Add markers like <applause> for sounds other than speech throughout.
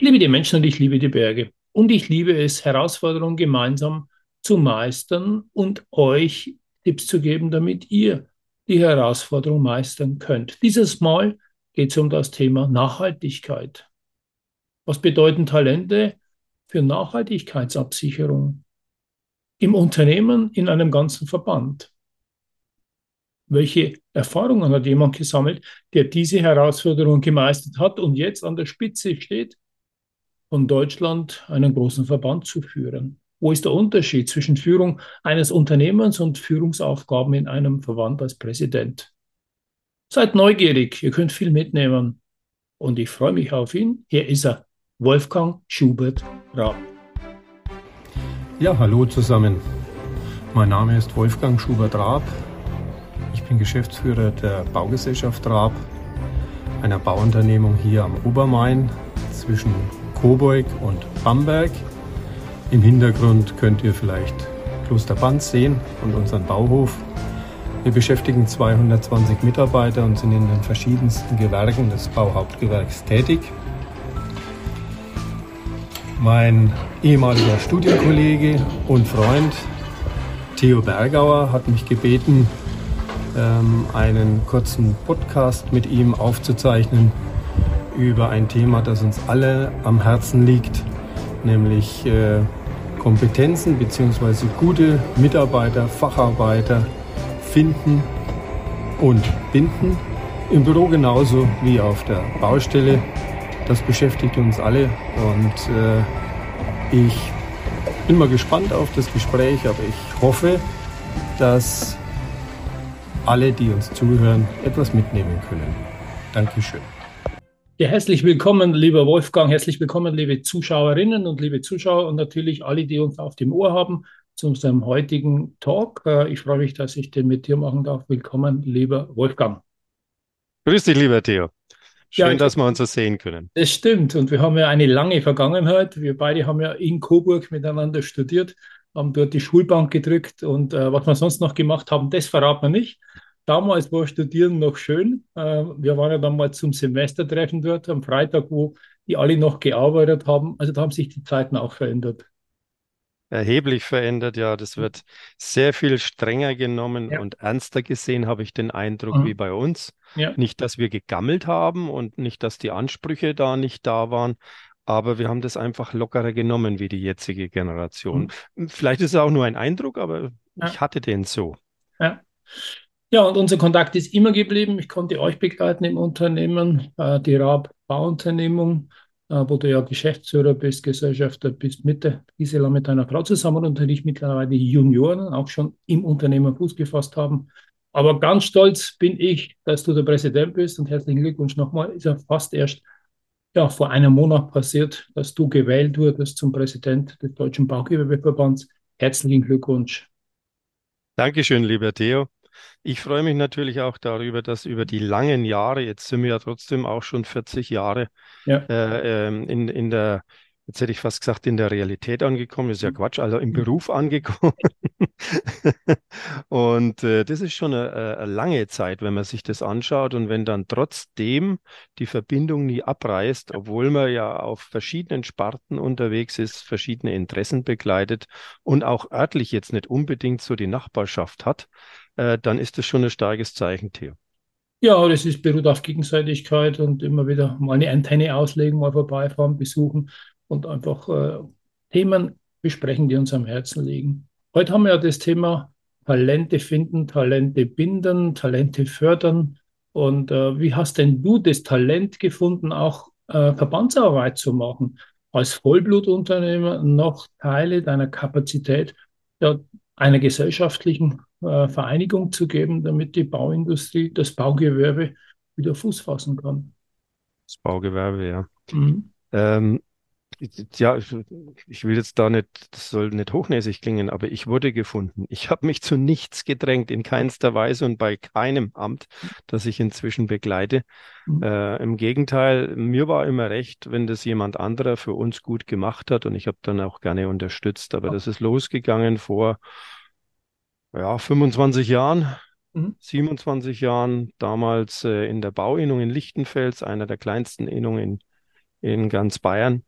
Ich liebe die Menschen und ich liebe die Berge. Und ich liebe es, Herausforderungen gemeinsam zu meistern und euch Tipps zu geben, damit ihr die Herausforderung meistern könnt. Dieses Mal geht es um das Thema Nachhaltigkeit. Was bedeuten Talente für Nachhaltigkeitsabsicherung im Unternehmen, in einem ganzen Verband? Welche Erfahrungen hat jemand gesammelt, der diese Herausforderung gemeistert hat und jetzt an der Spitze steht, von Deutschland einen großen Verband zu führen? Wo ist der Unterschied zwischen Führung eines Unternehmens und Führungsaufgaben in einem Verband als Präsident? Seid neugierig, ihr könnt viel mitnehmen. Und ich freue mich auf ihn. Hier ist er, Wolfgang Schubert Raab. Ja, hallo zusammen. Mein Name ist Wolfgang Schubert Raab. Ich bin Geschäftsführer der Baugesellschaft Raab, einer Bauunternehmung hier am Obermain zwischen Coburg und Bamberg. Im Hintergrund könnt ihr vielleicht Kloster Banz sehen und unseren Bauhof. Wir beschäftigen 220 Mitarbeiter und sind in den verschiedensten Gewerken des Bauhauptgewerks tätig. Mein ehemaliger Studienkollege und Freund Theo Bergauer hat mich gebeten, ähm, einen kurzen Podcast mit ihm aufzuzeichnen über ein Thema, das uns alle am Herzen liegt, nämlich äh, Kompetenzen bzw. gute Mitarbeiter, Facharbeiter finden und binden. Im Büro genauso wie auf der Baustelle. Das beschäftigt uns alle und äh, ich bin mal gespannt auf das Gespräch, aber ich hoffe, dass alle, die uns zuhören, etwas mitnehmen können. Dankeschön. Ja, herzlich willkommen, lieber Wolfgang, herzlich willkommen, liebe Zuschauerinnen und liebe Zuschauer und natürlich alle, die uns auf dem Ohr haben zu unserem heutigen Talk. Äh, ich freue mich, dass ich den mit dir machen darf. Willkommen, lieber Wolfgang. Grüß dich, lieber Theo. Schön, ja, dass wir uns so sehen können. Das stimmt. Und wir haben ja eine lange Vergangenheit. Wir beide haben ja in Coburg miteinander studiert, haben dort die Schulbank gedrückt und äh, was wir sonst noch gemacht haben, das verraten wir nicht. Damals war Studieren noch schön. Äh, wir waren ja dann mal zum Semestertreffen dort am Freitag, wo die alle noch gearbeitet haben. Also da haben sich die Zeiten auch verändert. Erheblich verändert, ja. Das wird sehr viel strenger genommen ja. und ernster gesehen, habe ich den Eindruck, mhm. wie bei uns. Ja. Nicht, dass wir gegammelt haben und nicht, dass die Ansprüche da nicht da waren, aber wir haben das einfach lockerer genommen wie die jetzige Generation. Mhm. Vielleicht ist es auch nur ein Eindruck, aber ja. ich hatte den so. Ja. Ja, und unser Kontakt ist immer geblieben. Ich konnte euch begleiten im Unternehmen, äh, die Raab Bauunternehmung, äh, wo du ja Geschäftsführer bist, Gesellschafter bist mit der Gisela, mit deiner Frau zusammen und natürlich mittlerweile Junioren auch schon im Unternehmen Fuß gefasst haben. Aber ganz stolz bin ich, dass du der Präsident bist und herzlichen Glückwunsch nochmal. Ist ja fast erst ja, vor einem Monat passiert, dass du gewählt wurdest zum Präsident des Deutschen Baugewerbeverbands. Herzlichen Glückwunsch. Dankeschön, lieber Theo. Ich freue mich natürlich auch darüber, dass über die langen Jahre, jetzt sind wir ja trotzdem auch schon 40 Jahre ja. äh, ähm, in, in der, jetzt hätte ich fast gesagt, in der Realität angekommen, ist ja mhm. Quatsch, also im. Beruf angekommen. <laughs> und äh, das ist schon eine, eine, lange Zeit, wenn man sich das anschaut und wenn dann trotzdem die Verbindung nie abreißt, obwohl man ja auf verschiedenen Sparten unterwegs ist, verschiedene Interessen begleitet und auch örtlich jetzt nicht unbedingt so die Nachbarschaft hat, äh, dann ist das schon ein starkes Zeichen, Theo. Ja, das ist, beruht auf Gegenseitigkeit und immer wieder mal eine Antenne auslegen, mal vorbeifahren, besuchen und einfach äh, Themen besprechen, die uns am Herzen liegen. Heute haben wir ja das Thema Talente finden, Talente binden, Talente fördern. Und äh, wie hast denn du das Talent gefunden, auch äh, Verbandsarbeit zu machen? Als Vollblutunternehmer noch Teile deiner Kapazität ja, einer gesellschaftlichen äh, Vereinigung zu geben, damit die Bauindustrie, das Baugewerbe wieder Fuß fassen kann. Das Baugewerbe, ja. Mhm. Ähm, ja, ich will jetzt da nicht, das soll nicht hochnäsig klingen, aber ich wurde gefunden. Ich habe mich zu nichts gedrängt, in keinster Weise und bei keinem Amt, das ich inzwischen begleite. Mhm. Äh, Im Gegenteil, mir war immer recht, wenn das jemand anderer für uns gut gemacht hat und ich habe dann auch gerne unterstützt. Aber ja. das ist losgegangen vor ja, 25 Jahren. Mhm. 27 Jahren, damals äh, in der Bauinnung in Lichtenfels, einer der kleinsten Innungen in, in ganz Bayern.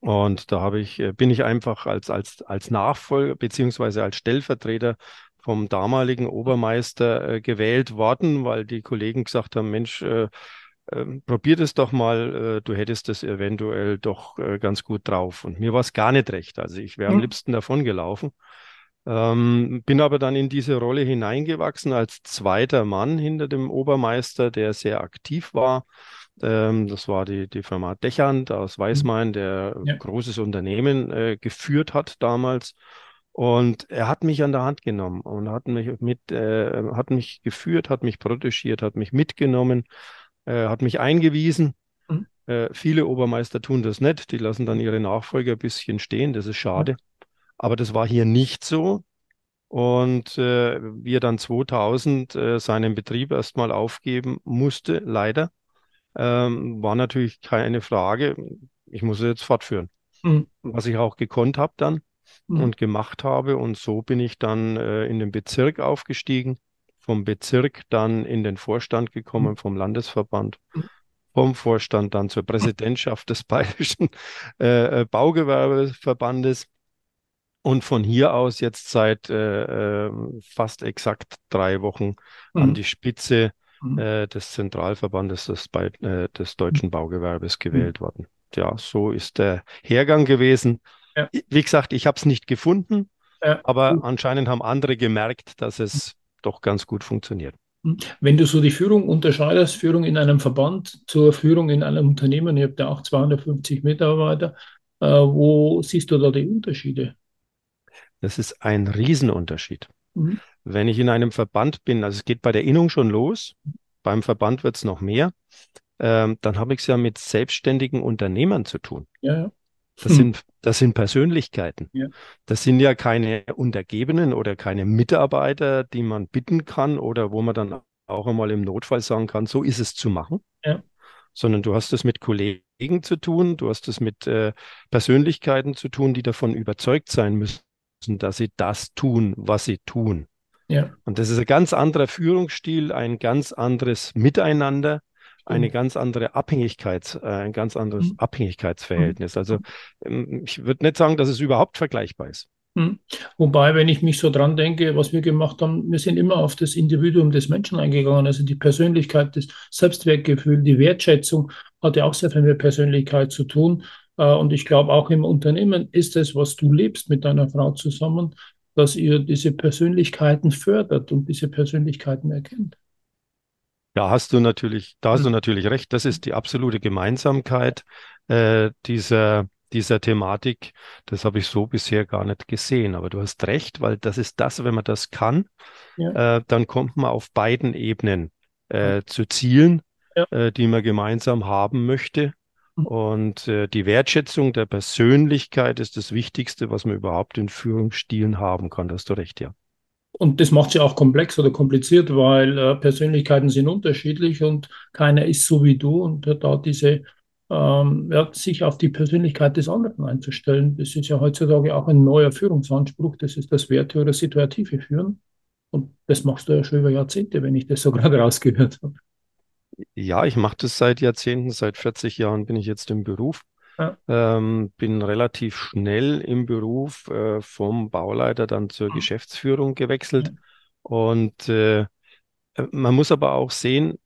Und da habe ich, äh, bin ich einfach als, als, als Nachfolger beziehungsweise als Stellvertreter vom damaligen Obermeister äh, gewählt worden, weil die Kollegen gesagt haben, Mensch, äh, äh, probier das doch mal, äh, du hättest das eventuell doch äh, ganz gut drauf. Und mir war es gar nicht recht. Also ich wäre am liebsten davon gelaufen. Ähm, bin aber dann in diese Rolle hineingewachsen als zweiter Mann hinter dem Obermeister, der sehr aktiv war ähm, das war die, die Firma Dechand aus mhm. Weißmain, der ja. großes Unternehmen äh, geführt hat damals. Und er hat mich an der Hand genommen und hat mich mit, äh, hat mich geführt, hat mich protegiert, hat mich mitgenommen, äh, hat mich eingewiesen. Mhm. Äh, viele Obermeister tun das nicht, die lassen dann ihre Nachfolger ein bisschen stehen, das ist schade. Aber das war hier nicht so. Und äh, wie er dann 2000 äh, seinen Betrieb erstmal aufgeben musste, leider, ähm, war natürlich keine Frage. Ich muss jetzt fortführen. Mhm. Was ich auch gekonnt habe dann mhm. und gemacht habe. Und so bin ich dann äh, in den Bezirk aufgestiegen, vom Bezirk dann in den Vorstand gekommen, mhm. vom Landesverband, mhm. vom Vorstand dann zur Präsidentschaft des <laughs> Bayerischen äh, äh, Baugewerbeverbandes. Und von hier aus jetzt seit äh, äh fast exakt drei Wochen an mhm. die Spitze mhm. äh, des Zentralverbandes des, bei, äh, des deutschen Baugewerbes gewählt mhm. worden. Ja, so ist der Hergang gewesen. Ja. Wie gesagt, ich habe es nicht gefunden, ja. aber anscheinend haben andere gemerkt, dass es doch ganz gut funktioniert. Mhm. Wenn du so die Führung unterscheidest, Führung in einem Verband zur Führung in einem Unternehmen, ihr habt ja auch 250 Mitarbeiter, äh, wo siehst du da die Unterschiede? Das ist ein Riesenunterschied. Mhm. Wenn ich in einem Verband bin, also es geht bei der Innung schon los, beim Verband wird es noch mehr, ähm, dann habe ich es ja mit selbstständigen Unternehmern zu tun. Ja, ja. Das, hm. sind, das sind Persönlichkeiten. Ja. Das sind ja keine Untergebenen oder keine Mitarbeiter, die man bitten kann oder wo man dann auch einmal im Notfall sagen kann, so ist es zu machen. Ja. Sondern du hast es mit Kollegen zu tun, du hast es mit äh, Persönlichkeiten zu tun, die davon überzeugt sein müssen, dass sie das tun, was sie tun. Ja. Und das ist ein ganz anderer Führungsstil, ein ganz anderes Miteinander, eine ganz andere Abhängigkeit, äh, ein ganz anderes mhm. Abhängigkeitsverhältnis. Also mhm. ähm, ich würde nicht sagen, dass es überhaupt vergleichbar ist. Mhm. Wobei, wenn ich mich so dran denke, was wir gemacht haben, wir sind immer auf das Individuum des Menschen eingegangen, also die Persönlichkeit, das Selbstwertgefühl, die Wertschätzung hat ja auch sehr viel mit Persönlichkeit zu tun. Äh, und ich glaube, auch im Unternehmen ist es, was du lebst mit deiner Frau zusammen, dass ihr diese Persönlichkeiten fördert und diese Persönlichkeiten erkennt. Da hast du natürlich, da hast du hm. natürlich recht. Das ist die absolute Gemeinsamkeit äh, dieser, dieser Thematik. Das habe ich so bisher gar nicht gesehen. Aber du hast recht, weil das ist das, wenn man das kann, ja. äh, dann kommt man auf beiden Ebenen äh, zu Zielen, ja. Äh, die man gemeinsam haben möchte. Und äh, die Wertschätzung der Persönlichkeit ist das Wichtigste, was man überhaupt in Führungsstilen haben kann. Da hast du recht, ja. Und das macht sie auch komplex oder kompliziert, weil äh, Persönlichkeiten sind unterschiedlich und keiner ist so wie du und da diese ähm, ja, sich auf die Persönlichkeit des anderen einzustellen, das ist ja heutzutage auch ein neuer Führungsanspruch, das ist das Werte- oder situative Führen. Und das machst du ja schon über Jahrzehnte, wenn ich das so <laughs> gerade rausgehört habe. Ja, ich mache das seit Jahrzehnten, seit 40 Jahren bin ich jetzt im Beruf. Ja. Ähm, bin relativ schnell im Beruf äh, vom Bauleiter dann zur mhm. Geschäftsführung gewechselt. Ja. Und äh, man muss aber auch sehen,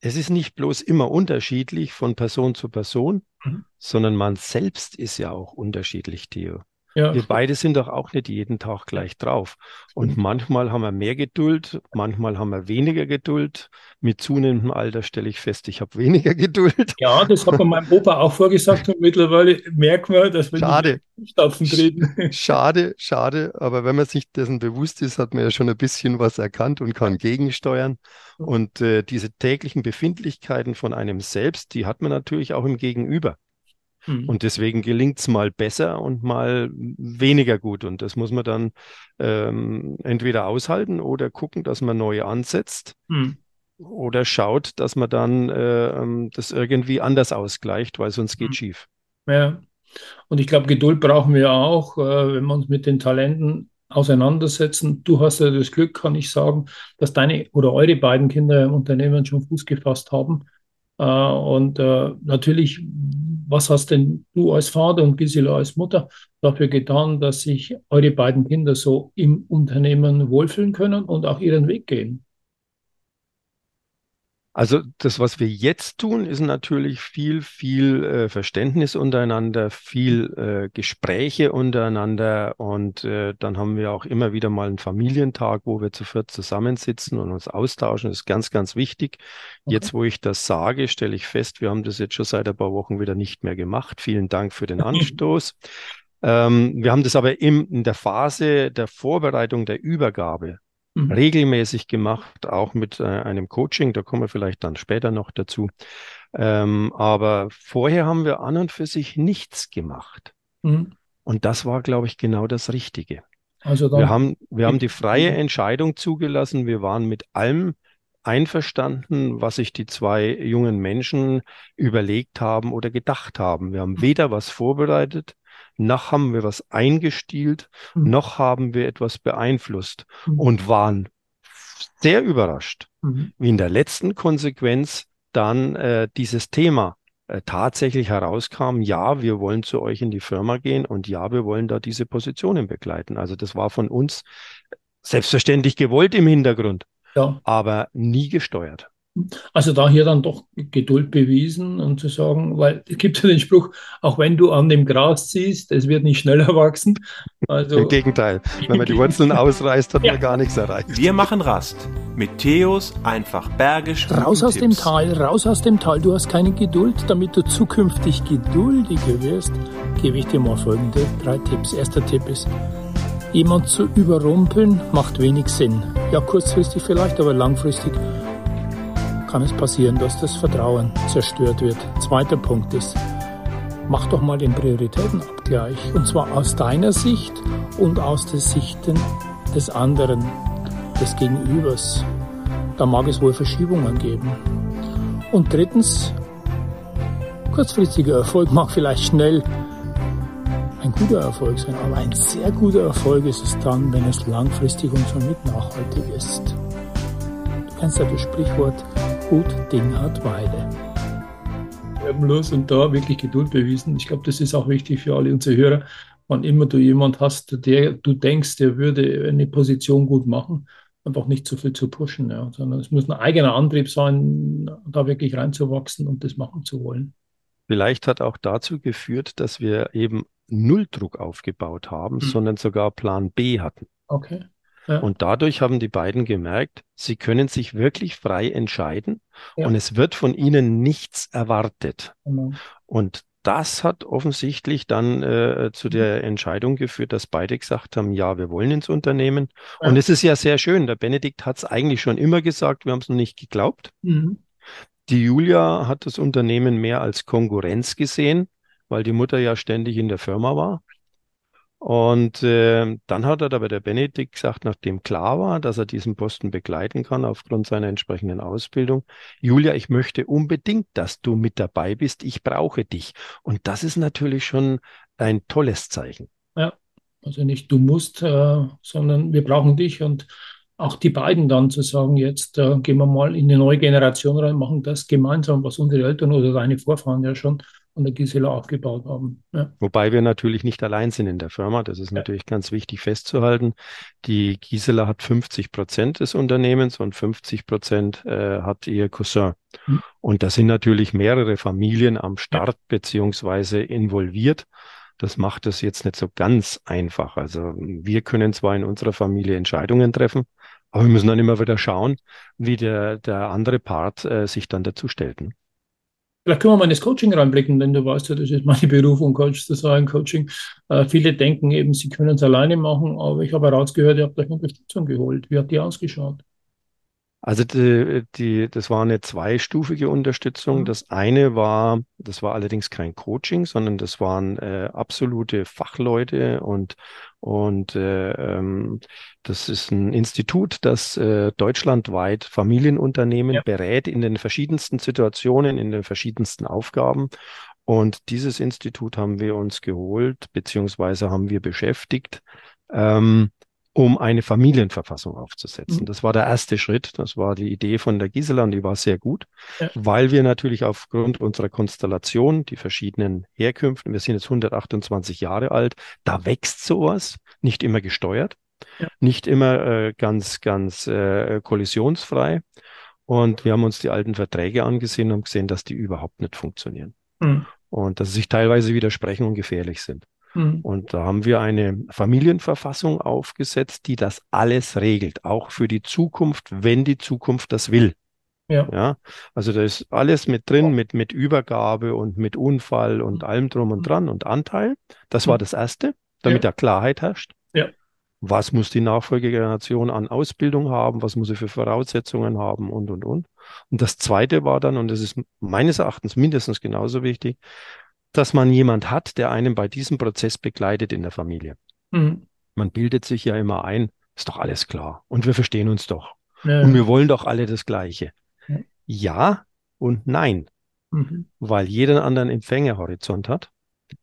es ist nicht bloß immer unterschiedlich von Person zu Person, mhm. sondern man selbst ist ja auch unterschiedlich, Theo. Ja. Wir beide sind doch auch nicht jeden Tag gleich drauf. Und manchmal haben wir mehr Geduld, manchmal haben wir weniger Geduld. Mit zunehmendem Alter stelle ich fest, ich habe weniger <laughs> Geduld. Ja, das hat man meinem Opa auch vorgesagt und mittlerweile merken wir, dass wir schade. Stapfen treten. Schade, schade. Aber wenn man sich dessen bewusst ist, hat man ja schon ein bisschen was erkannt und kann gegensteuern. Und äh, diese täglichen Befindlichkeiten von einem selbst, die hat man natürlich auch im Gegenüber. Mhm. Und deswegen gelingt es mal besser und mal weniger gut. Und das muss man dann ähm, entweder aushalten oder gucken, dass man neu ansetzt. Mhm. Oder schaut, dass man dann äh, das irgendwie anders ausgleicht, weil sonst geht mhm. schief. Ja, und ich glaube, Geduld brauchen wir auch, äh, wenn wir uns mit den Talenten auseinandersetzen. Du hast ja das Glück, kann ich sagen, dass deine oder eure beiden Kinder im Unternehmen schon Fuß gefasst haben. Äh, und äh, natürlich, was hast denn du als Vater und Gisela als Mutter dafür getan, dass sich eure beiden Kinder so im Unternehmen wohlfühlen können und auch ihren Weg gehen? Also das, was wir jetzt tun, ist natürlich viel, viel äh, Verständnis untereinander, viel äh, Gespräche untereinander und äh, dann haben wir auch immer wieder mal einen Familientag, wo wir zu viert zusammensitzen und uns austauschen. Das ist ganz, ganz wichtig. Okay. Jetzt, wo ich das sage, stelle ich fest, wir haben das jetzt schon seit ein paar Wochen wieder nicht mehr gemacht. Vielen Dank für den <laughs> Anstoß. ähm, wir haben das aber im, in der Phase der Vorbereitung der Übergabe mhm. regelmäßig gemacht, auch mit äh, einem Coaching. Da kommen wir vielleicht dann später noch dazu. Ähm, aber vorher haben wir an und für sich nichts gemacht. Mhm. Und das war, glaube ich, genau das Richtige. Also wir haben, wir haben die freie. Entscheidung zugelassen. Wir waren mit allem einverstanden, was sich die zwei jungen Menschen überlegt haben oder gedacht haben. Wir haben mhm. weder was vorbereitet, noch haben wir was eingestielt, mhm. noch haben wir etwas beeinflusst mhm. und waren sehr überrascht, mhm. wie in der letzten Konsequenz dann äh, dieses Thema äh, tatsächlich herauskam, ja, wir wollen zu euch in die Firma gehen und ja, wir wollen da diese Positionen begleiten. Also das war von uns selbstverständlich gewollt im Hintergrund, ja. aber nie gesteuert. Also da hier dann doch Geduld bewiesen und zu sagen, weil es gibt ja den Spruch, auch wenn du an dem Gras ziehst, es wird nicht schneller wachsen. Also, Im Gegenteil, wenn man die Wurzeln ausreißt, hat ja. man gar nichts erreicht. Wir machen Rast mit Theos einfach bergisch. Raus aus dem Tal, raus aus dem Tal. Du hast keine Geduld, damit du zukünftig geduldiger wirst, gebe ich dir mal folgende drei Tipps. Erster Tipp ist, jemand zu überrumpeln macht wenig Sinn. Ja, kurzfristig vielleicht, aber langfristig kann es passieren, dass das Vertrauen zerstört wird. Zweiter Punkt ist, mach doch mal den Prioritätenabgleich. Und zwar aus deiner Sicht und aus der Sicht des anderen, des Gegenübers. Da mag es wohl Verschiebungen geben. Und drittens, kurzfristiger Erfolg mag vielleicht schnell ein guter Erfolg sein, aber ein sehr guter Erfolg ist es dann, wenn es langfristig und somit nachhaltig ist. Du kennst ja das Sprichwort, gut Ding hat Weide. Los und da wirklich Geduld bewiesen. Ich glaube, das ist auch wichtig für alle unsere Hörer. Wann immer du jemand hast, der du denkst, der würde eine Position gut machen, einfach nicht zu viel zu pushen, ja, sondern es muss ein eigener Antrieb sein, da wirklich reinzuwachsen und das machen zu wollen. Vielleicht hat auch dazu geführt, dass wir eben Nulldruck aufgebaut haben, hm. sondern sogar Plan B hatten. Okay. Und dadurch haben die beiden gemerkt, sie können sich wirklich frei entscheiden ja. und es wird von ihnen nichts erwartet. Genau. Und das hat offensichtlich dann äh, zu der mhm. Entscheidung geführt, dass beide gesagt haben, ja, wir wollen ins Unternehmen. Ja. Und es ist ja sehr schön. Der Benedikt hat es eigentlich schon immer gesagt, wir haben es noch nicht geglaubt. Mhm. Die Julia hat das Unternehmen mehr als Konkurrenz gesehen, weil die Mutter ja ständig in der Firma war. Und äh, dann hat er aber der Benedikt gesagt, nachdem klar war, dass er diesen Posten begleiten kann aufgrund seiner entsprechenden Ausbildung, Julia, ich möchte unbedingt, dass du mit dabei bist. Ich brauche dich. Und das ist natürlich schon ein tolles Zeichen. Ja, also nicht du musst, äh, sondern wir brauchen dich und auch die beiden dann zu sagen, jetzt äh, gehen wir mal in eine neue Generation rein, machen das gemeinsam, was unsere Eltern oder deine Vorfahren ja schon an der Gisela aufgebaut haben. Ja. Wobei wir natürlich nicht allein sind in der Firma. Das ist ja. natürlich ganz wichtig festzuhalten. Die Gisela hat 50 Prozent des Unternehmens und 50 Prozent äh, hat ihr Cousin. Mhm. Und da sind natürlich mehrere Familien am Start ja. beziehungsweise involviert. Das macht es jetzt nicht so ganz einfach. Also wir können zwar in unserer Familie Entscheidungen treffen, aber wir müssen dann immer wieder schauen, wie der, der andere Part äh, sich dann dazu stellt. Ne? Vielleicht können wir mal in das Coaching reinblicken, denn du weißt ja, das ist meine <laughs> Berufung, Coach zu sein, Coaching. Äh, viele denken eben, sie können es alleine machen, aber ich habe herausgehört, ihr habt euch Unterstützung geholt. Wie hat die ausgeschaut? Also die, die, das war eine zweistufige Unterstützung. Mhm. Das eine war, das war allerdings kein Coaching, sondern das waren äh, absolute Fachleute und und äh, ähm, das ist ein Institut, das äh, deutschlandweit Familienunternehmen Ja. berät in den verschiedensten Situationen, in den verschiedensten Aufgaben. Und dieses Institut haben wir uns geholt, beziehungsweise haben wir beschäftigt, ähm, um eine Familienverfassung aufzusetzen. Mhm. Das war der erste Schritt. Das war die Idee von der Gisela und die war sehr gut, Ja. weil wir natürlich aufgrund unserer Konstellation, die verschiedenen Herkünften, wir sind jetzt 128 Jahre alt, da wächst sowas, nicht immer gesteuert, Ja. nicht immer äh, ganz, ganz äh, kollisionsfrei. Und wir haben uns die alten Verträge angesehen und gesehen, dass die überhaupt nicht funktionieren Mhm. und dass sie sich teilweise widersprechen und gefährlich sind. Mhm. Und da haben wir eine Familienverfassung aufgesetzt, die das alles regelt, auch für die Zukunft, wenn die Zukunft das will. Ja. Ja, also da ist alles mit drin, mit, mit Übergabe und mit Unfall und allem drum und dran und Anteil. Das war Mhm. das Erste, damit Ja. da Klarheit herrscht. Ja. Was muss die Nachfolgegeneration an Ausbildung haben? Was muss sie für Voraussetzungen haben? Und, und, und. Und das Zweite war dann, und das ist meines Erachtens mindestens genauso wichtig, dass man jemand hat, der einen bei diesem Prozess begleitet in der Familie. Mhm. Man bildet sich ja immer ein, ist doch alles klar. Und wir verstehen uns doch. Ja. Und wir wollen doch alle das Gleiche. Ja. Ja und nein, Mhm. weil jeder einen anderen Empfängerhorizont hat.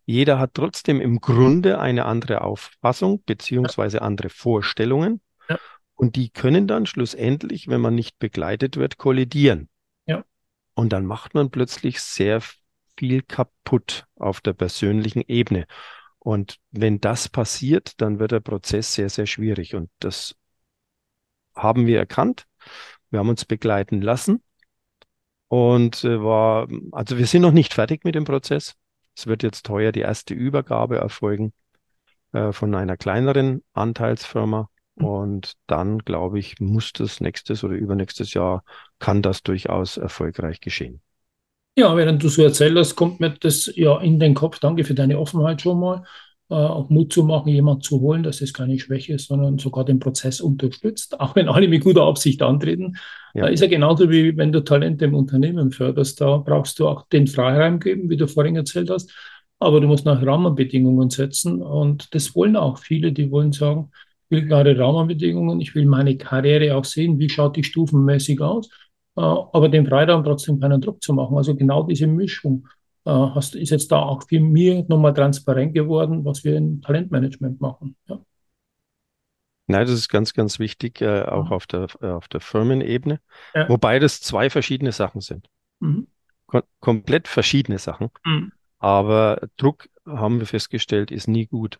Jeder hat trotzdem im Grunde eine andere Auffassung beziehungsweise andere Vorstellungen. Ja. Und die können dann schlussendlich, wenn man nicht begleitet wird, kollidieren. Ja. Und dann macht man plötzlich sehr viel kaputt auf der persönlichen Ebene. Und wenn das passiert, dann wird der Prozess sehr, sehr schwierig. Und das haben wir erkannt. Wir haben uns begleiten lassen. Und äh, war, also wir sind noch nicht fertig mit dem Prozess. Es wird jetzt heuer die erste Übergabe erfolgen äh, von einer kleineren Anteilsfirma. Und dann, glaube ich, muss das nächstes oder übernächstes Jahr, kann das durchaus erfolgreich geschehen. Ja, während du so erzählt hast, kommt mir das ja in den Kopf. Danke für deine Offenheit schon mal. Äh, auch Mut zu machen, jemanden zu holen, das ist keine Schwäche, sondern sogar den Prozess unterstützt, <laughs> auch wenn alle mit guter Absicht antreten. Ja. Da ist ja genauso wie wenn du Talente im Unternehmen förderst. Da brauchst du auch den Freiraum geben, wie du vorhin erzählt hast. Aber du musst nach Rahmenbedingungen setzen. Und das wollen auch viele, die wollen sagen, ich will klare Rahmenbedingungen, ich will meine Karriere auch sehen, wie schaut die stufenmäßig aus, äh, aber den Freiraum trotzdem keinen Druck zu machen. Also genau diese Mischung äh, hast, ist jetzt da auch für mich nochmal transparent geworden, was wir im Talentmanagement machen. Ja. Nein, das ist ganz, ganz wichtig, äh, auch Mhm. auf der, äh, auf der Firmenebene. Ja. Wobei das zwei verschiedene Sachen sind. Mhm. Kom komplett verschiedene Sachen. Mhm. Aber Druck, haben wir festgestellt, ist nie gut.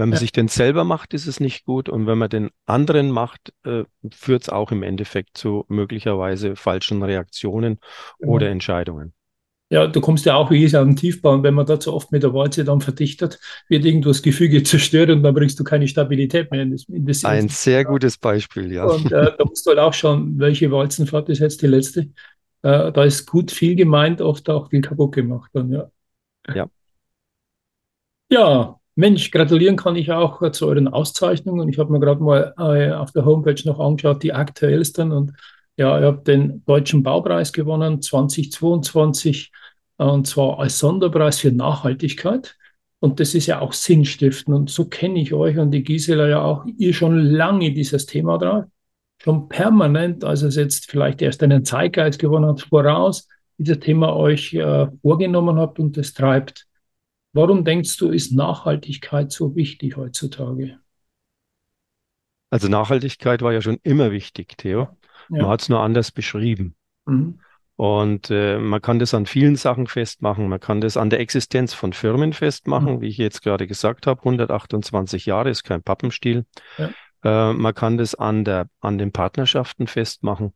Wenn man Ja. sich den selber macht, ist es nicht gut. Und wenn man den anderen macht, äh, führt es auch im Endeffekt zu möglicherweise falschen Reaktionen Genau. oder Entscheidungen. Ja, du kommst ja auch wie ich auf den Tiefbau und wenn man da zu oft mit der Walze dann verdichtet, wird irgendwo das Gefüge <laughs> zerstört und dann bringst du keine Stabilität mehr in das, in das Ein sehr gutes Beispiel, ja. Und äh, da musst du halt auch schauen, welche Walzenfahrt ist jetzt die letzte. Äh, da ist gut viel gemeint, oft auch viel kaputt gemacht dann, ja. Ja. Ja, Mensch, gratulieren kann ich auch äh, zu euren Auszeichnungen. Ich habe mir gerade mal äh, auf der Homepage noch angeschaut, die aktuellsten. Und ja, ihr habt den Deutschen Baupreis gewonnen 2022 äh, und zwar als Sonderpreis für Nachhaltigkeit. Und das ist ja auch Sinnstiften. Und so kenne ich euch und die Gisela ja auch, ihr schon lange dieses Thema drauf, schon permanent, als es jetzt vielleicht erst einen Zeitgeist gewonnen hat, voraus, dieses Thema euch äh, vorgenommen habt und das treibt. Warum denkst du, ist Nachhaltigkeit so wichtig heutzutage? Also Nachhaltigkeit war ja schon immer wichtig, Theo. Man Ja. hat es nur anders beschrieben. Mhm. Und äh, man kann das an vielen Sachen festmachen. Man kann das an der Existenz von Firmen festmachen, wie ich jetzt gerade gesagt habe. 128 Jahre ist kein Pappenstiel. Ja. Äh, man kann das an der, an den Partnerschaften festmachen.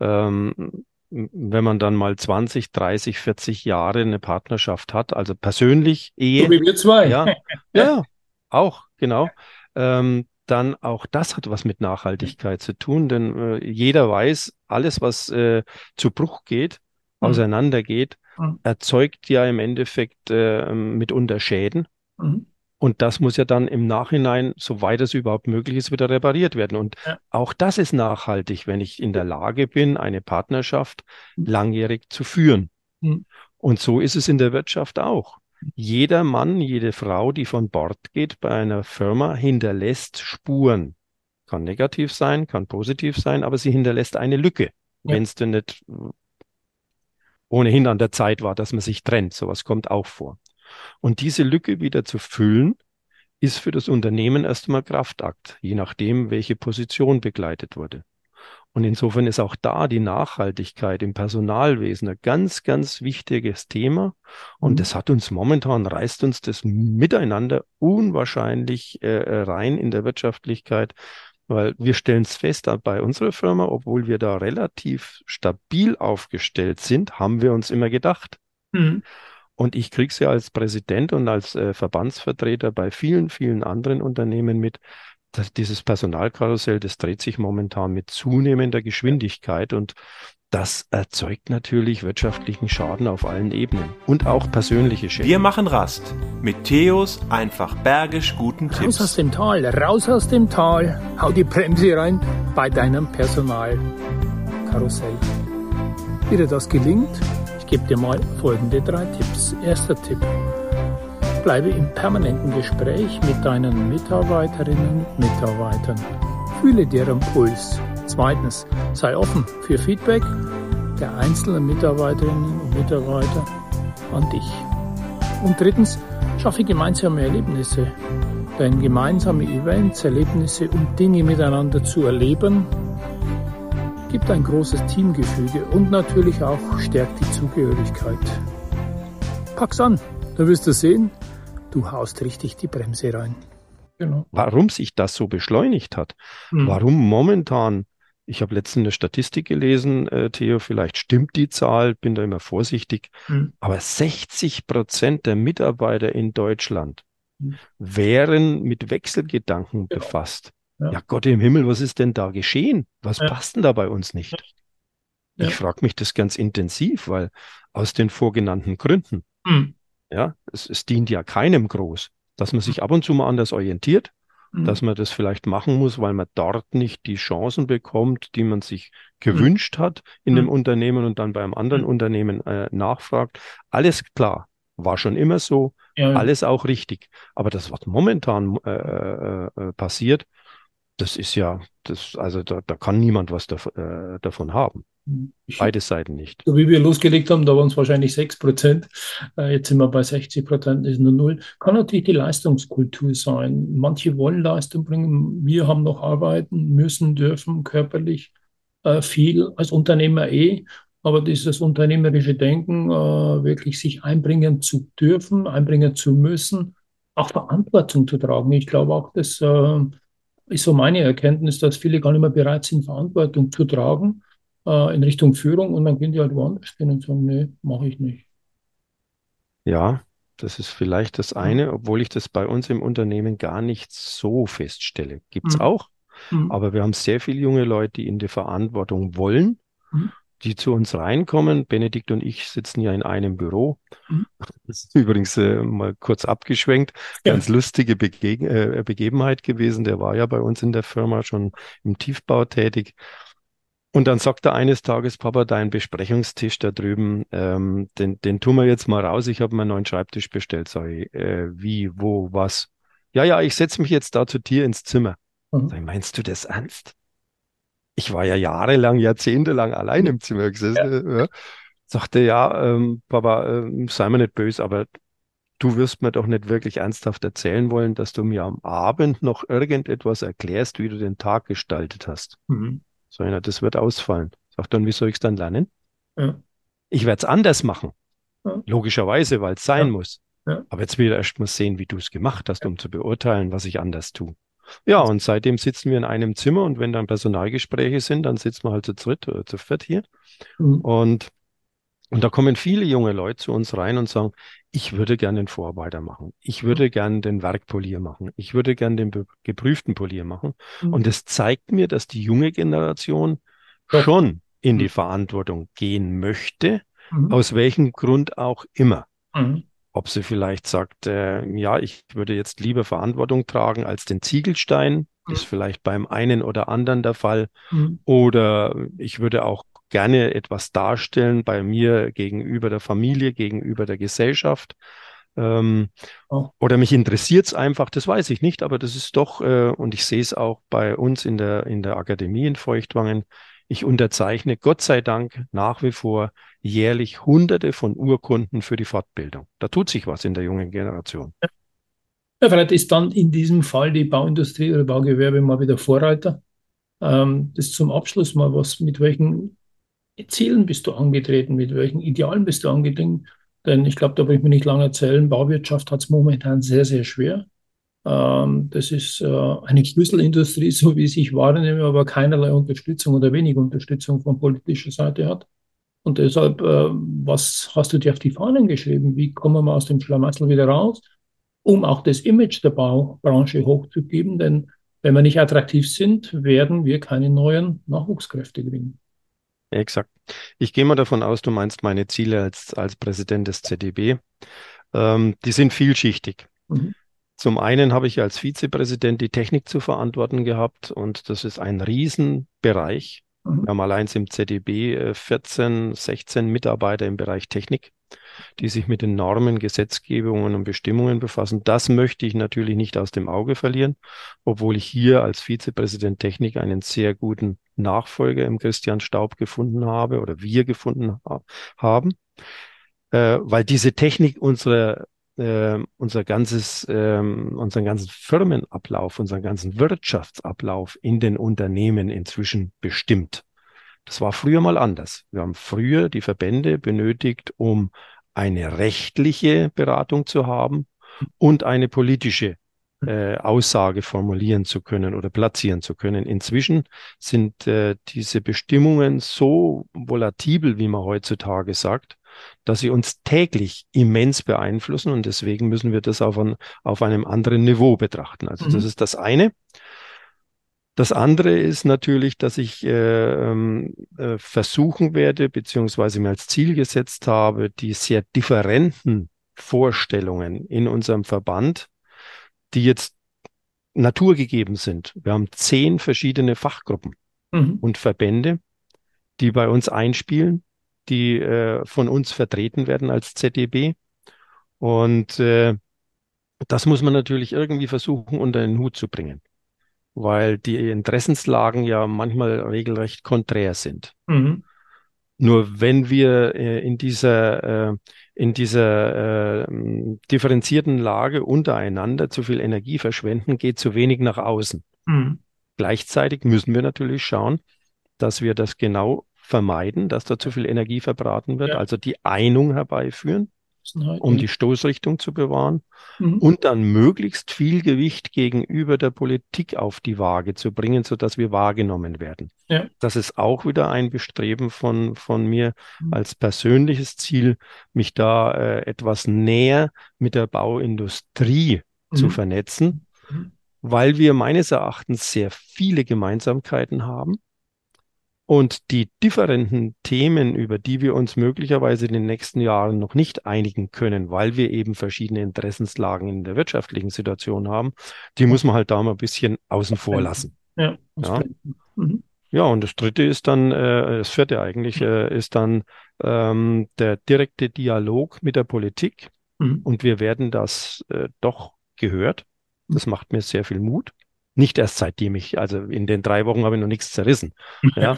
Ähm, wenn man dann mal 20, 30, 40 Jahre eine Partnerschaft hat, also persönlich Ehe, So wie wir zwei. <laughs> ja, ja, auch, genau. Ähm, dann auch das hat was mit Nachhaltigkeit zu tun, denn äh, jeder weiß, alles, was äh, zu Bruch geht, Mhm. auseinandergeht, Mhm. erzeugt ja im Endeffekt äh, mitunter Schäden. Mhm. Und das muss ja dann im Nachhinein, soweit es überhaupt möglich ist, wieder repariert werden. Und ja. auch das ist nachhaltig, wenn ich in der Lage bin, eine Partnerschaft mhm. langjährig zu führen. Mhm. Und so ist es in der Wirtschaft auch. Jeder Mann, jede Frau, die von Bord geht bei einer Firma, hinterlässt Spuren. Kann negativ sein, kann positiv sein, aber sie hinterlässt eine Lücke, ja. wenn es denn nicht ohnehin an der Zeit war, dass man sich trennt. Sowas kommt auch vor. Und diese Lücke wieder zu füllen, ist für das Unternehmen erstmal Kraftakt, je nachdem, welche Position begleitet wurde. Und insofern ist auch da die Nachhaltigkeit im Personalwesen ein ganz, ganz wichtiges Thema. Und mhm. das hat uns momentan, reißt uns das miteinander unwahrscheinlich äh, äh rein in der Wirtschaftlichkeit, weil wir stellen es fest, bei unserer Firma, obwohl wir da relativ stabil aufgestellt sind, haben wir uns immer gedacht. Mhm. Und ich kriege es ja als Präsident und als äh, Verbandsvertreter bei vielen, vielen anderen Unternehmen mit, das, dieses Personalkarussell, das dreht sich momentan mit zunehmender Geschwindigkeit und das erzeugt natürlich wirtschaftlichen Schaden auf allen Ebenen und auch persönliche Schäden. Wir machen Rast mit Theos einfach bergisch guten Tipps. Raus aus dem Tal, raus aus dem Tal, hau die Bremse rein bei deinem Personalkarussell. Wie dir das gelingt, gebe dir mal folgende drei Tipps. Erster Tipp. Bleibe im permanenten Gespräch mit deinen Mitarbeiterinnen und Mitarbeitern. Fühle deren Puls. Zweitens, sei offen für Feedback der einzelnen Mitarbeiterinnen und Mitarbeiter an dich. Und drittens, schaffe gemeinsame Erlebnisse. Denn gemeinsame Events, Erlebnisse und Dinge miteinander zu erleben, gibt ein großes Teamgefüge und natürlich auch stärkt die Zugehörigkeit. Pack's an, da wirst du sehen, du haust richtig die Bremse rein. Genau. Warum sich das so beschleunigt hat, mhm. warum momentan, ich habe letztens eine Statistik gelesen, äh, Theo, vielleicht stimmt die Zahl, bin da immer vorsichtig, mhm. aber 60 Prozent der Mitarbeiter in Deutschland mhm. wären mit Wechselgedanken genau. befasst. Ja. ja. Gott im Himmel, was ist denn da geschehen? Was ja. passt denn da bei uns nicht? Ja. Ich frage mich das ganz intensiv, weil aus den vorgenannten Gründen. Mhm. Ja, es, es, dient ja keinem groß, dass man sich ab und zu mal anders orientiert, mhm. dass man das vielleicht machen muss, weil man dort nicht die Chancen bekommt, die man sich gewünscht hat in dem mhm. Unternehmen und dann beim anderen mhm. Unternehmen äh, nachfragt. Alles klar, war schon immer so, alles auch richtig. Aber das, was momentan äh, äh, äh passiert, das ist ja, das, also da, da kann niemand was da, äh, davon haben. Beide Seiten nicht. So wie wir losgelegt haben, da waren es wahrscheinlich 6 Prozent. Äh, jetzt sind wir bei 60 Prozent, ist nur null. Kann natürlich die Leistungskultur sein. Manche wollen Leistung bringen. Wir haben noch arbeiten müssen, dürfen körperlich äh, viel als Unternehmer eh. Aber dieses unternehmerische Denken, äh, wirklich sich einbringen zu dürfen, einbringen zu müssen, auch Verantwortung zu tragen. Ich glaube auch, das äh, ist so meine Erkenntnis, dass viele gar nicht mehr bereit sind, Verantwortung zu tragen äh, in Richtung Führung und dann gehen die halt woanders hin und sagen, nee, mache ich nicht. Ja, das ist vielleicht das eine, obwohl ich das bei uns im Unternehmen gar nicht so feststelle. Gibt es mhm. auch, mhm. aber wir haben sehr viele junge Leute, die in die Verantwortung wollen, mhm. Die zu uns reinkommen. Benedikt und ich sitzen ja in einem Büro. Mhm. Das ist übrigens äh, mal kurz abgeschwenkt. Ja. Ganz lustige Bege äh, Begebenheit gewesen. Der war ja bei uns in der Firma schon im Tiefbau tätig. Und dann sagt er eines Tages, Papa, dein Besprechungstisch da drüben, ähm, den, den tun wir jetzt mal raus. Ich habe mir einen neuen Schreibtisch bestellt. Sag ich, äh, wie, wo, was? Ja, ja, ich setze mich jetzt da zu dir ins Zimmer. Mhm. Sag ich, meinst du das ernst? Ich war ja jahrelang, jahrzehntelang allein im Zimmer gesessen. Ja. Ja. Sagte, ja, ähm, Papa, äh, sei mir nicht böse, aber du wirst mir doch nicht wirklich ernsthaft erzählen wollen, dass du mir am Abend noch irgendetwas erklärst, wie du den Tag gestaltet hast. Mhm. So einer, das wird ausfallen. Sagt dann, wie soll ich es dann lernen? Ja. Ich werde es anders machen. Ja. Logischerweise, weil es sein ja. muss. Aber jetzt will ich erst mal sehen, wie du es gemacht hast, um zu beurteilen, was ich anders tue. Ja, und seitdem sitzen wir in einem Zimmer und wenn dann Personalgespräche sind, dann sitzen wir halt zu dritt oder zu viert hier. Mhm. Und und da kommen viele junge Leute zu uns rein und sagen, ich würde gerne den Vorarbeiter machen. Ich würde gerne den Werkpolier machen. Ich würde gerne den geprüften Polier machen. Mhm. Und es zeigt mir, dass die junge Generation ja. schon in die mhm. Verantwortung gehen möchte, mhm. aus welchem Grund auch immer. Ob sie vielleicht sagt, äh, ja, ich würde jetzt lieber Verantwortung tragen als den Ziegelstein. Mhm. Ist vielleicht beim einen oder anderen der Fall. Mhm. Oder ich würde auch gerne etwas darstellen bei mir gegenüber der Familie, gegenüber der Gesellschaft. Ähm, oh. Oder mich interessiert es einfach, das weiß ich nicht, aber das ist doch, äh, und ich sehe es auch bei uns in der, in der Akademie in Feuchtwangen, ich unterzeichne Gott sei Dank nach wie vor jährlich Hunderte von Urkunden für die Fortbildung. Da tut sich was in der jungen Generation. Ja, vielleicht ist dann in diesem Fall die Bauindustrie oder Baugewerbe mal wieder Vorreiter. Ähm, das zum Abschluss mal was, mit welchen Zielen bist du angetreten, mit welchen Idealen bist du angetreten? Denn ich glaube, da will ich mir nicht lange erzählen, Bauwirtschaft hat es momentan sehr, sehr schwer. Ähm, das ist äh, eine Schlüsselindustrie, <laughs> so wie ich wahrnehme, aber keinerlei Unterstützung oder wenig Unterstützung von politischer Seite hat. Und deshalb, äh, was hast du dir auf die Fahnen geschrieben? Wie kommen wir aus dem Schlamassel wieder raus, um auch das Image der Baubranche hochzugeben? Denn wenn wir nicht attraktiv sind, werden wir keine neuen Nachwuchskräfte kriegen. Exakt. Ich gehe mal davon aus, du meinst meine Ziele als, als Präsident des ZDB. Ähm, die sind vielschichtig. Mhm. Zum einen habe ich als Vizepräsident die Technik zu verantworten gehabt und das ist ein Riesenbereich. Mhm. Wir haben allein im ZDB 14, 16 Mitarbeiter im Bereich Technik, die sich mit den Normen, Gesetzgebungen und Bestimmungen befassen. Das möchte ich natürlich nicht aus dem Auge verlieren, obwohl ich hier als Vizepräsident Technik einen sehr guten Nachfolger im Christian Staub gefunden habe oder wir gefunden ha haben, äh, weil diese Technik unsere äh, unser ganzes, äh, unseren ganzen Firmenablauf, unseren ganzen Wirtschaftsablauf in den Unternehmen inzwischen bestimmt. Das war früher mal anders. Wir haben früher die Verbände benötigt, um eine rechtliche Beratung zu haben und eine politische äh, Aussage formulieren zu können oder platzieren zu können. Inzwischen sind äh, diese Bestimmungen so volatil, wie man heutzutage sagt, dass sie uns täglich immens beeinflussen und deswegen müssen wir das auf, ein, auf einem anderen Niveau betrachten. Also mhm. das ist das eine. Das andere ist natürlich, dass ich äh, ähm, äh, versuchen werde, beziehungsweise mir als Ziel gesetzt habe, die sehr differenten Vorstellungen in unserem Verband, die jetzt naturgegeben sind. Wir haben zehn verschiedene Fachgruppen mhm. und Verbände, die bei uns einspielen die äh, von uns vertreten werden als ZDB. Und äh, das muss man natürlich irgendwie versuchen, unter den Hut zu bringen, weil die Interessenslagen ja manchmal regelrecht konträr sind. Mhm. Nur wenn wir äh, in dieser, äh, in dieser äh, differenzierten Lage untereinander zu viel Energie verschwenden, geht zu wenig nach außen. Mhm. Gleichzeitig müssen wir natürlich schauen, dass wir das genau vermeiden, dass da zu viel Energie verbraten wird, ja. also die Einung herbeiführen, um die Stoßrichtung zu bewahren mhm. und dann möglichst viel Gewicht gegenüber der Politik auf die Waage zu bringen, sodass wir wahrgenommen werden. Ja. Das ist auch wieder ein Bestreben von, von mir mhm. als persönliches Ziel, mich da äh, etwas näher mit der Bauindustrie mhm. zu vernetzen, mhm. weil wir meines Erachtens sehr viele Gemeinsamkeiten haben und die differenten Themen, über die wir uns möglicherweise in den nächsten Jahren noch nicht einigen können, weil wir eben verschiedene Interessenslagen in der wirtschaftlichen Situation haben, die muss man halt da mal ein bisschen außen vor lassen. Ja. Ja. Mhm. ja, und das dritte ist dann, äh, das vierte eigentlich, äh, ist dann ähm, der direkte Dialog mit der Politik. Mhm. Und wir werden das äh, doch gehört. Das macht mir sehr viel Mut. Nicht erst seitdem ich, also in den drei Wochen habe ich noch nichts zerrissen. <laughs> ja,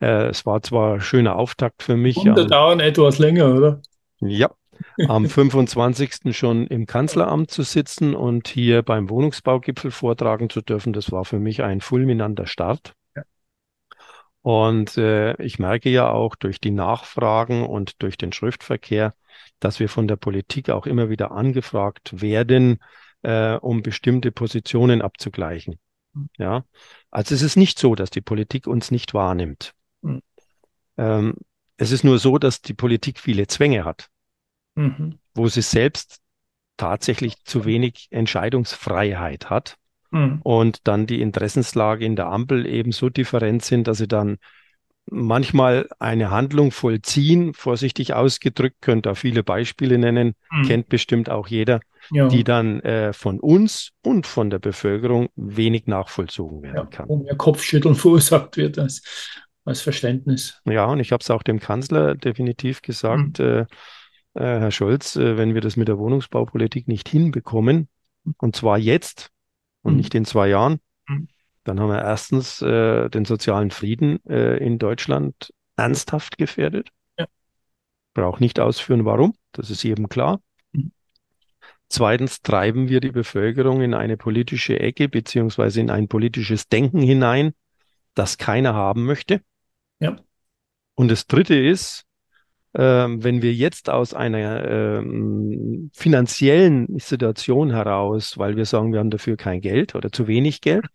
äh, es war zwar ein schöner Auftakt für mich. Und dauern etwas länger, oder? Ja, am <laughs> 25. schon im Kanzleramt zu sitzen und hier beim Wohnungsbaugipfel vortragen zu dürfen, das war für mich ein fulminanter Start. Und äh, ich merke ja auch durch die Nachfragen und durch den Schriftverkehr, dass wir von der Politik auch immer wieder angefragt werden, äh, um bestimmte Positionen abzugleichen. Mhm. Ja, also es ist nicht so, dass die Politik uns nicht wahrnimmt. Mhm. Ähm, es ist nur so, dass die Politik viele Zwänge hat, mhm. wo sie selbst tatsächlich zu wenig Entscheidungsfreiheit hat mhm. und dann die Interessenslage in der Ampel eben so different sind, dass sie dann manchmal eine Handlung vollziehen, vorsichtig ausgedrückt, könnt da viele Beispiele nennen, hm. kennt bestimmt auch jeder, ja. die dann äh, von uns und von der Bevölkerung wenig nachvollzogen werden ja, kann. Wo mehr Kopfschütteln <laughs> verursacht wird als, als Verständnis. Ja, und ich habe es auch dem Kanzler definitiv gesagt, hm. äh, äh, Herr Scholz, äh, wenn wir das mit der Wohnungsbaupolitik nicht hinbekommen, und zwar jetzt und hm. nicht in zwei Jahren, hm. Dann haben wir erstens äh, den sozialen Frieden äh, in Deutschland ernsthaft gefährdet. Ja. Brauche nicht ausführen, warum. Das ist jedem klar. Mhm. Zweitens treiben wir die Bevölkerung in eine politische Ecke beziehungsweise in ein politisches Denken hinein, das keiner haben möchte. Ja. Und das Dritte ist, ähm, wenn wir jetzt aus einer ähm, finanziellen Situation heraus, weil wir sagen, wir haben dafür kein Geld oder zu wenig Geld,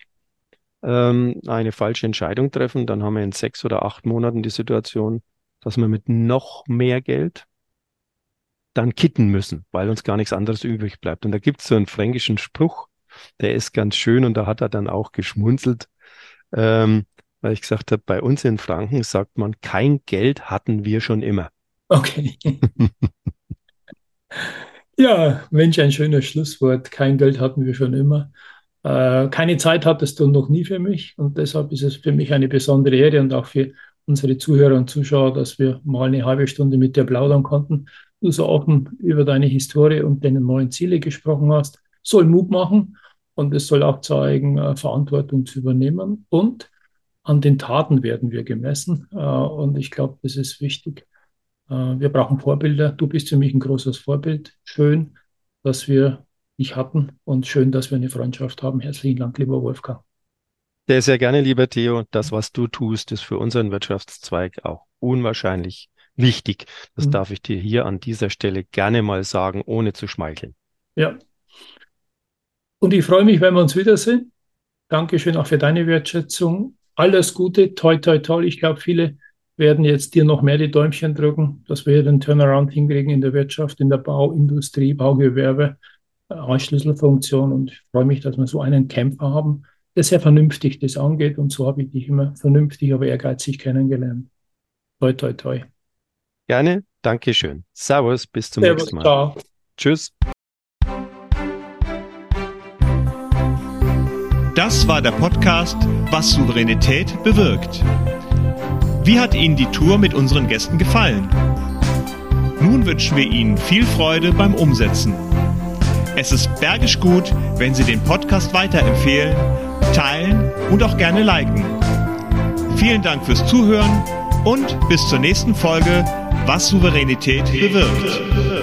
ähm, eine falsche Entscheidung treffen, dann haben wir in sechs oder acht Monaten die Situation, dass wir mit noch mehr Geld dann kitten müssen, weil uns gar nichts anderes übrig bleibt. Und da gibt es so einen fränkischen Spruch, der ist ganz schön und da hat er dann auch geschmunzelt, ähm, weil ich gesagt habe, bei uns in Franken sagt man, kein Geld hatten wir schon immer. Okay. <laughs> ja, Mensch, ein schönes Schlusswort. Kein Geld hatten wir schon immer. Äh, keine Zeit hattest du noch nie für mich und deshalb ist es für mich eine besondere Ehre und auch für unsere Zuhörer und Zuschauer, dass wir mal eine halbe Stunde mit dir plaudern konnten. Du so offen über deine Historie und deine neuen Ziele gesprochen hast, soll Mut machen und es soll auch zeigen, äh, Verantwortung zu übernehmen und an den Taten werden wir gemessen äh, und ich glaube, das ist wichtig. Wir brauchen Vorbilder. Du bist für mich ein großes Vorbild. Schön, dass wir dich hatten und schön, dass wir eine Freundschaft haben. Herzlichen Dank, lieber Wolfgang. Sehr, sehr gerne, lieber Theo. Das, was du tust, ist für unseren Wirtschaftszweig auch unwahrscheinlich wichtig. Das mhm. darf ich dir hier an dieser Stelle gerne mal sagen, ohne zu schmeicheln. Ja. Und ich freue mich, wenn wir uns wiedersehen. Dankeschön auch für deine Wertschätzung. Alles Gute, toi, toi, toi. Ich glaube, viele werden jetzt dir noch mehr die Däumchen drücken, dass wir hier den Turnaround hinkriegen in der Wirtschaft, in der Bauindustrie, Baugewerbe als Schlüsselfunktion und ich freue mich, dass wir so einen Kämpfer haben, der sehr vernünftig das angeht und so habe ich dich immer vernünftig, aber ehrgeizig kennengelernt. Toi, toi, toi. Gerne, danke schön. Servus, bis zum Servus, nächsten Mal. Ciao. Tschüss. Das war der Podcast Was Souveränität bewirkt. Wie hat Ihnen die Tour mit unseren Gästen gefallen? Nun wünschen wir Ihnen viel Freude beim Umsetzen. Es ist bergisch gut, wenn Sie den Podcast weiterempfehlen, teilen und auch gerne liken. Vielen Dank fürs Zuhören und bis zur nächsten Folge, was Souveränität bewirkt.